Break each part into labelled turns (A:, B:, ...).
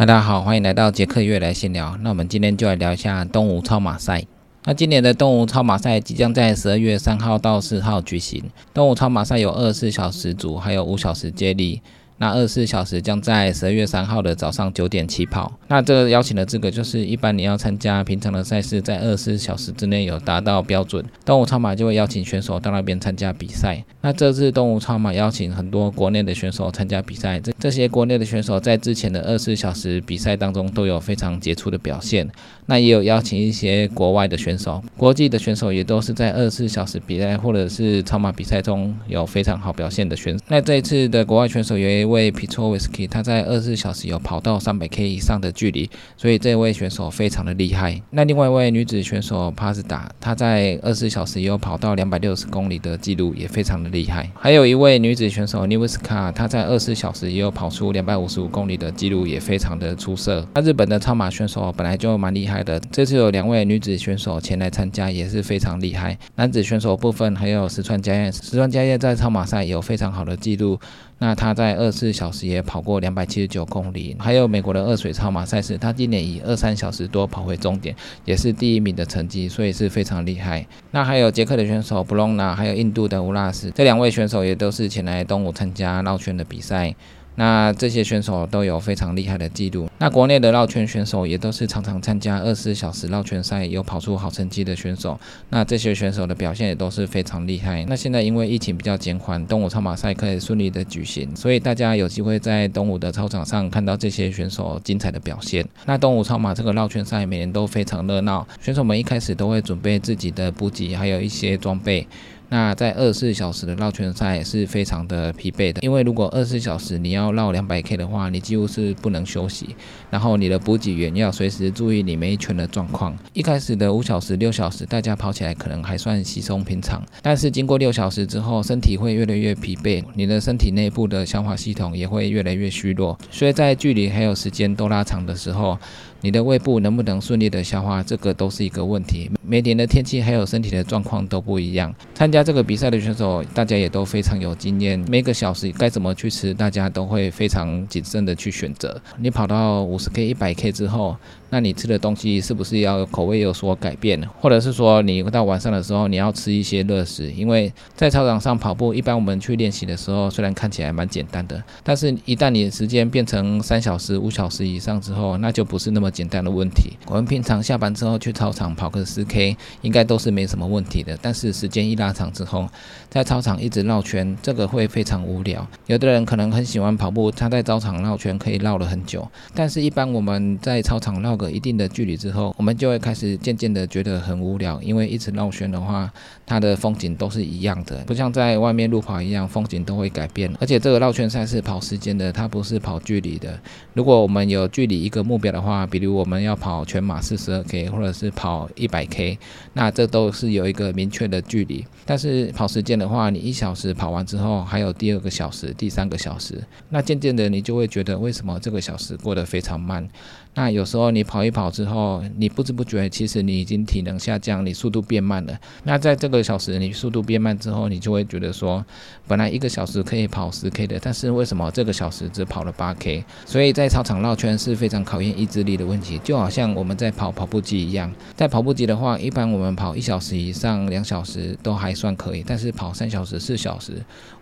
A: 嗨，大家好，欢迎来到杰克月来闲聊。那我们今天就来聊一下东吴超马赛。那今年的东吴超马赛即将在十二月三号到四号举行。东吴超马赛有二十四小时组，还有五小时接力。那二十四小时将在十二月三号的早上九点起跑。那这个邀请的资格就是，一般你要参加平常的赛事，在二十四小时之内有达到标准，东吴超马就会邀请选手到那边参加比赛。那这次东吴超马邀请很多国内的选手参加比赛，这这些国内的选手在之前的二十四小时比赛当中都有非常杰出的表现。那也有邀请一些国外的选手，国际的选手也都是在二十四小时比赛或者是超马比赛中有非常好表现的选手。那这一次的国外选手有一位 Petrovisky，他在二十四小时有跑到三百 K 以上的距离，所以这位选手非常的厉害。那另外一位女子选手帕斯达，她在二十四小时也有跑到两百六十公里的记录，也非常的厉害。还有一位女子选手 n 维斯卡，她在二十四小时也有跑出两百五十五公里的记录，也非常的出色。那日本的超马选手本来就蛮厉害这次有两位女子选手前来参加，也是非常厉害。男子选手部分还有石川佳彦，石川佳彦在超马赛有非常好的记录。那他在二十四小时也跑过两百七十九公里，还有美国的二水超马赛事，他今年以二三小时多跑回终点，也是第一名的成绩，所以是非常厉害。那还有捷克的选手布隆纳，还有印度的乌拉斯，这两位选手也都是前来东吴参加绕圈的比赛。那这些选手都有非常厉害的记录。那国内的绕圈选手也都是常常参加二十四小时绕圈赛，有跑出好成绩的选手。那这些选手的表现也都是非常厉害。那现在因为疫情比较减缓，东武超马赛可以顺利的举行，所以大家有机会在东武的操场上看到这些选手精彩的表现。那东武超马这个绕圈赛每年都非常热闹，选手们一开始都会准备自己的补给，还有一些装备。那在二十四小时的绕圈赛也是非常的疲惫的，因为如果二十四小时你要绕两百 K 的话，你几乎是不能休息，然后你的补给员要随时注意你每一圈的状况。一开始的五小时、六小时，大家跑起来可能还算稀松平常，但是经过六小时之后，身体会越来越疲惫，你的身体内部的消化系统也会越来越虚弱，所以在距离还有时间都拉长的时候。你的胃部能不能顺利的消化，这个都是一个问题。每年的天气还有身体的状况都不一样。参加这个比赛的选手，大家也都非常有经验。每个小时该怎么去吃，大家都会非常谨慎的去选择。你跑到五十 K、一百 K 之后。那你吃的东西是不是要口味有所改变，或者是说你到晚上的时候你要吃一些热食？因为在操场上跑步，一般我们去练习的时候，虽然看起来蛮简单的，但是一旦你时间变成三小时、五小时以上之后，那就不是那么简单的问题。我们平常下班之后去操场跑个十 K，应该都是没什么问题的。但是时间一拉长之后，在操场一直绕圈，这个会非常无聊。有的人可能很喜欢跑步，他在操场绕圈可以绕了很久，但是一般我们在操场绕。个一定的距离之后，我们就会开始渐渐的觉得很无聊，因为一直绕圈的话，它的风景都是一样的，不像在外面路跑一样，风景都会改变。而且这个绕圈赛是跑时间的，它不是跑距离的。如果我们有距离一个目标的话，比如我们要跑全马四十二 K，或者是跑一百 K，那这都是有一个明确的距离。但是跑时间的话，你一小时跑完之后，还有第二个小时、第三个小时，那渐渐的你就会觉得为什么这个小时过得非常慢？那有时候你跑一跑之后，你不知不觉其实你已经体能下降，你速度变慢了。那在这个小时你速度变慢之后，你就会觉得说，本来一个小时可以跑十 K 的，但是为什么这个小时只跑了八 K？所以在操场绕圈是非常考验意志力的问题，就好像我们在跑跑步机一样。在跑步机的话，一般我们跑一小时以上、两小时都还算可以，但是跑三小时、四小时、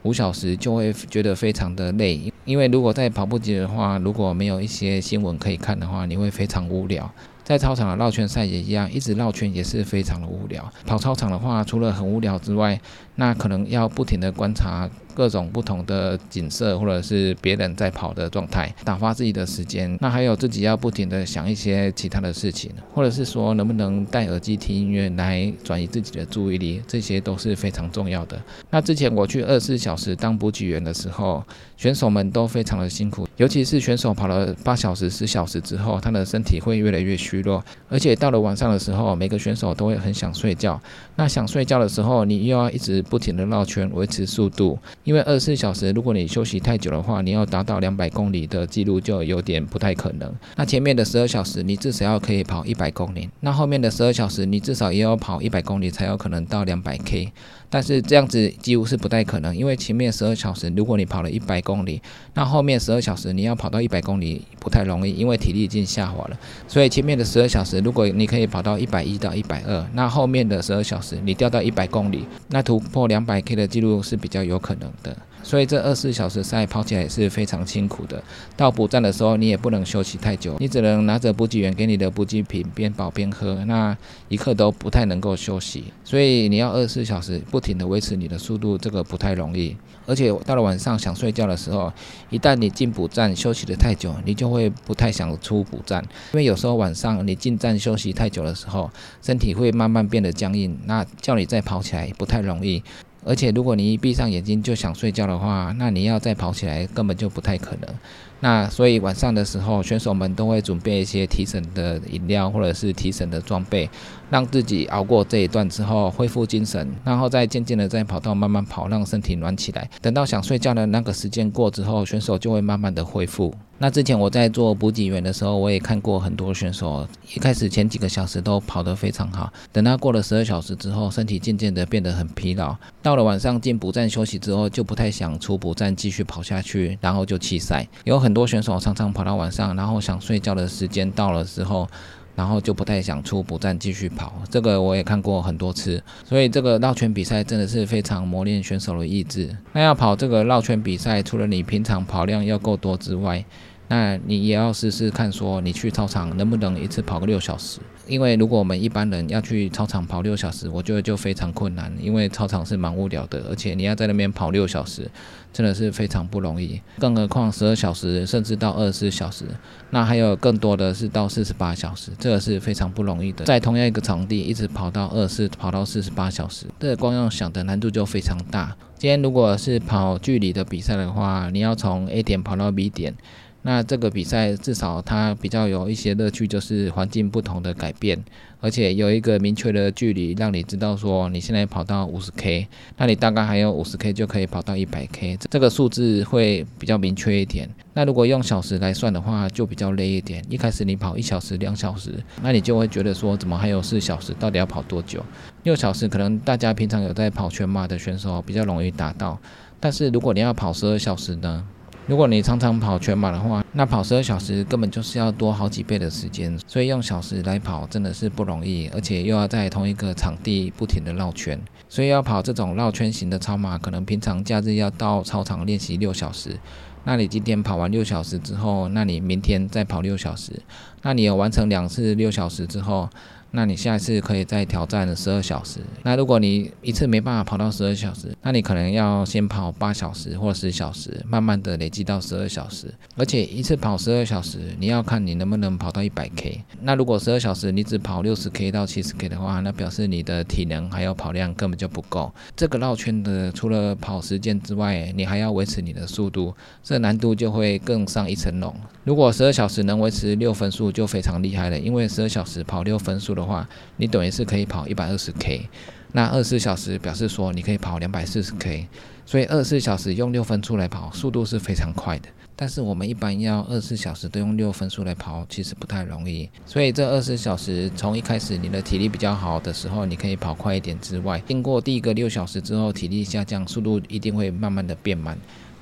A: 五小时就会觉得非常的累。因为如果在跑步机的话，如果没有一些新闻可以看的话，你会非常无聊。在操场的绕圈赛也一样，一直绕圈也是非常的无聊。跑操场的话，除了很无聊之外，那可能要不停的观察。各种不同的景色，或者是别人在跑的状态，打发自己的时间。那还有自己要不停的想一些其他的事情，或者是说能不能戴耳机听音乐来转移自己的注意力，这些都是非常重要的。那之前我去二十四小时当补给员的时候，选手们都非常的辛苦，尤其是选手跑了八小时、十小时之后，他的身体会越来越虚弱，而且到了晚上的时候，每个选手都会很想睡觉。那想睡觉的时候，你又要一直不停的绕圈维持速度。因为二十四小时，如果你休息太久的话，你要达到两百公里的记录就有点不太可能。那前面的十二小时，你至少要可以跑一百公里，那后面的十二小时，你至少也要跑一百公里才有可能到两百 K。但是这样子几乎是不太可能，因为前面十二小时如果你跑了一百公里，那后面十二小时你要跑到一百公里不太容易，因为体力已经下滑了。所以前面的十二小时如果你可以跑到一百一到一百二，那后面的十二小时你掉到一百公里，那突破两百 K 的记录是比较有可能的。所以这二十四小时赛跑起来也是非常辛苦的。到补站的时候，你也不能休息太久，你只能拿着补给员给你的补给品边跑边喝，那一刻都不太能够休息。所以你要二十四小时不停的维持你的速度，这个不太容易。而且到了晚上想睡觉的时候，一旦你进补站休息的太久，你就会不太想出补站，因为有时候晚上你进站休息太久的时候，身体会慢慢变得僵硬，那叫你再跑起来不太容易。而且，如果你一闭上眼睛就想睡觉的话，那你要再跑起来根本就不太可能。那所以晚上的时候，选手们都会准备一些提神的饮料或者是提神的装备，让自己熬过这一段之后恢复精神，然后再渐渐的在跑道慢慢跑，让身体暖起来。等到想睡觉的那个时间过之后，选手就会慢慢的恢复。那之前我在做补给员的时候，我也看过很多选手，一开始前几个小时都跑得非常好，等他过了十二小时之后，身体渐渐的变得很疲劳，到了晚上进补站休息之后，就不太想出补站继续跑下去，然后就弃赛。有很很多选手常常跑到晚上，然后想睡觉的时间到了之后。然后就不太想出补站继续跑，这个我也看过很多次，所以这个绕圈比赛真的是非常磨练选手的意志。那要跑这个绕圈比赛，除了你平常跑量要够多之外，那你也要试试看，说你去操场能不能一次跑个六小时。因为如果我们一般人要去操场跑六小时，我觉得就非常困难，因为操场是蛮无聊的，而且你要在那边跑六小时，真的是非常不容易。更何况十二小时，甚至到二十四小时，那还有更多的是到四十八小时，这个是非常不容易的。在同样一个场地一直跑到二十四，跑到四十八小时，这个光用想的难度就非常大。今天如果是跑距离的比赛的话，你要从 A 点跑到 B 点。那这个比赛至少它比较有一些乐趣，就是环境不同的改变，而且有一个明确的距离，让你知道说你现在跑到五十 K，那你大概还有五十 K 就可以跑到一百 K，这个数字会比较明确一点。那如果用小时来算的话，就比较累一点。一开始你跑一小时、两小时，那你就会觉得说怎么还有四小时，到底要跑多久？六小时可能大家平常有在跑全马的选手比较容易达到，但是如果你要跑十二小时呢？如果你常常跑全马的话，那跑十二小时根本就是要多好几倍的时间，所以用小时来跑真的是不容易，而且又要在同一个场地不停的绕圈，所以要跑这种绕圈型的超马，可能平常假日要到操场练习六小时，那你今天跑完六小时之后，那你明天再跑六小时，那你有完成两次六小时之后。那你下一次可以再挑战十二小时。那如果你一次没办法跑到十二小时，那你可能要先跑八小时或十小时，慢慢的累积到十二小时。而且一次跑十二小时，你要看你能不能跑到一百 K。那如果十二小时你只跑六十 K 到七十 K 的话，那表示你的体能还有跑量根本就不够。这个绕圈的除了跑时间之外，你还要维持你的速度，这难度就会更上一层楼。如果十二小时能维持六分速就非常厉害了，因为十二小时跑六分速。的话，你等于是可以跑一百二十 K，那二十四小时表示说你可以跑两百四十 K，所以二十四小时用六分速来跑，速度是非常快的。但是我们一般要二十四小时都用六分速来跑，其实不太容易。所以这二十四小时从一开始你的体力比较好的时候，你可以跑快一点之外，经过第一个六小时之后，体力下降，速度一定会慢慢的变慢。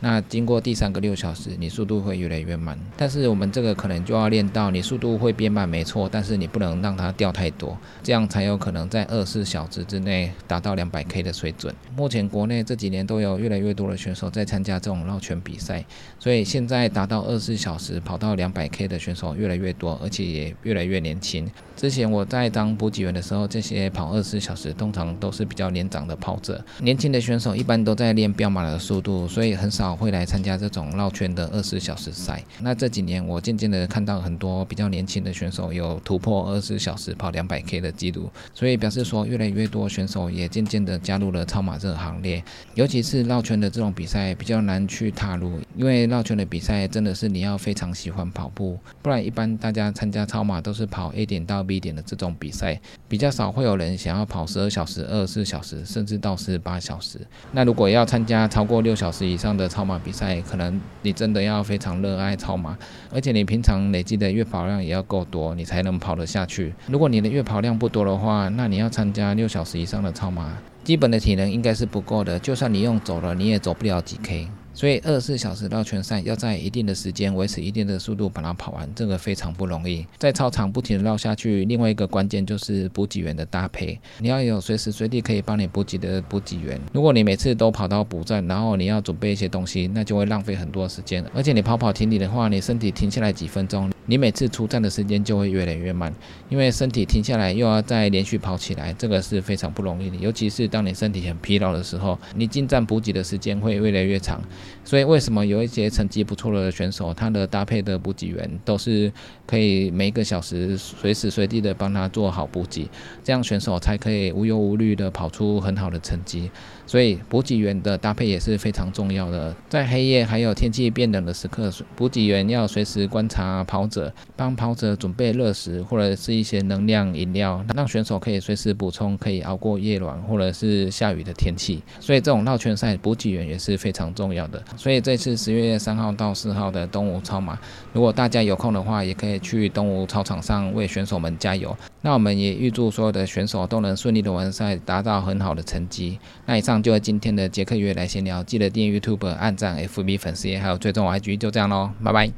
A: 那经过第三个六小时，你速度会越来越慢。但是我们这个可能就要练到你速度会变慢，没错。但是你不能让它掉太多，这样才有可能在二十四小时之内达到两百 K 的水准。目前国内这几年都有越来越多的选手在参加这种绕圈比赛，所以现在达到二十四小时跑到两百 K 的选手越来越多，而且也越来越年轻。之前我在当补给员的时候，这些跑二十四小时通常都是比较年长的跑者，年轻的选手一般都在练标马的速度，所以很少。会来参加这种绕圈的二十小时赛。那这几年我渐渐的看到很多比较年轻的选手有突破二十小时跑两百 K 的记录，所以表示说越来越多选手也渐渐的加入了超马这个行列。尤其是绕圈的这种比赛比较难去踏入，因为绕圈的比赛真的是你要非常喜欢跑步，不然一般大家参加超马都是跑 A 点到 B 点的这种比赛，比较少会有人想要跑十二小时、二十四小时，甚至到四十八小时。那如果要参加超过六小时以上的超马比赛，可能你真的要非常热爱超马，而且你平常累积的月跑量也要够多，你才能跑得下去。如果你的月跑量不多的话，那你要参加六小时以上的超马，基本的体能应该是不够的。就算你用走了，你也走不了几 K。所以二十四小时绕圈赛要在一定的时间维持一定的速度把它跑完，这个非常不容易。在操场不停的绕下去，另外一个关键就是补给员的搭配，你要有随时随地可以帮你补给的补给员。如果你每次都跑到补站，然后你要准备一些东西，那就会浪费很多时间。而且你跑跑停停的话，你身体停下来几分钟，你每次出站的时间就会越来越慢，因为身体停下来又要再连续跑起来，这个是非常不容易的。尤其是当你身体很疲劳的时候，你进站补给的时间会越来越长。所以为什么有一些成绩不错的选手，他的搭配的补给员都是可以每个小时随时随地的帮他做好补给，这样选手才可以无忧无虑的跑出很好的成绩。所以补给员的搭配也是非常重要的。在黑夜还有天气变冷的时刻，补给员要随时观察跑者，帮跑者准备热食或者是一些能量饮料，让选手可以随时补充，可以熬过夜晚或者是下雨的天气。所以这种绕圈赛补给员也是非常重要的。所以这次十月三号到四号的东吴超马，如果大家有空的话，也可以去东吴操场上为选手们加油。那我们也预祝所有的选手都能顺利的完赛，达到很好的成绩。那以上就是今天的杰克约来闲聊，记得订阅 YouTube、按赞 FB 粉丝页，还有追踪 IG，就这样喽，拜拜。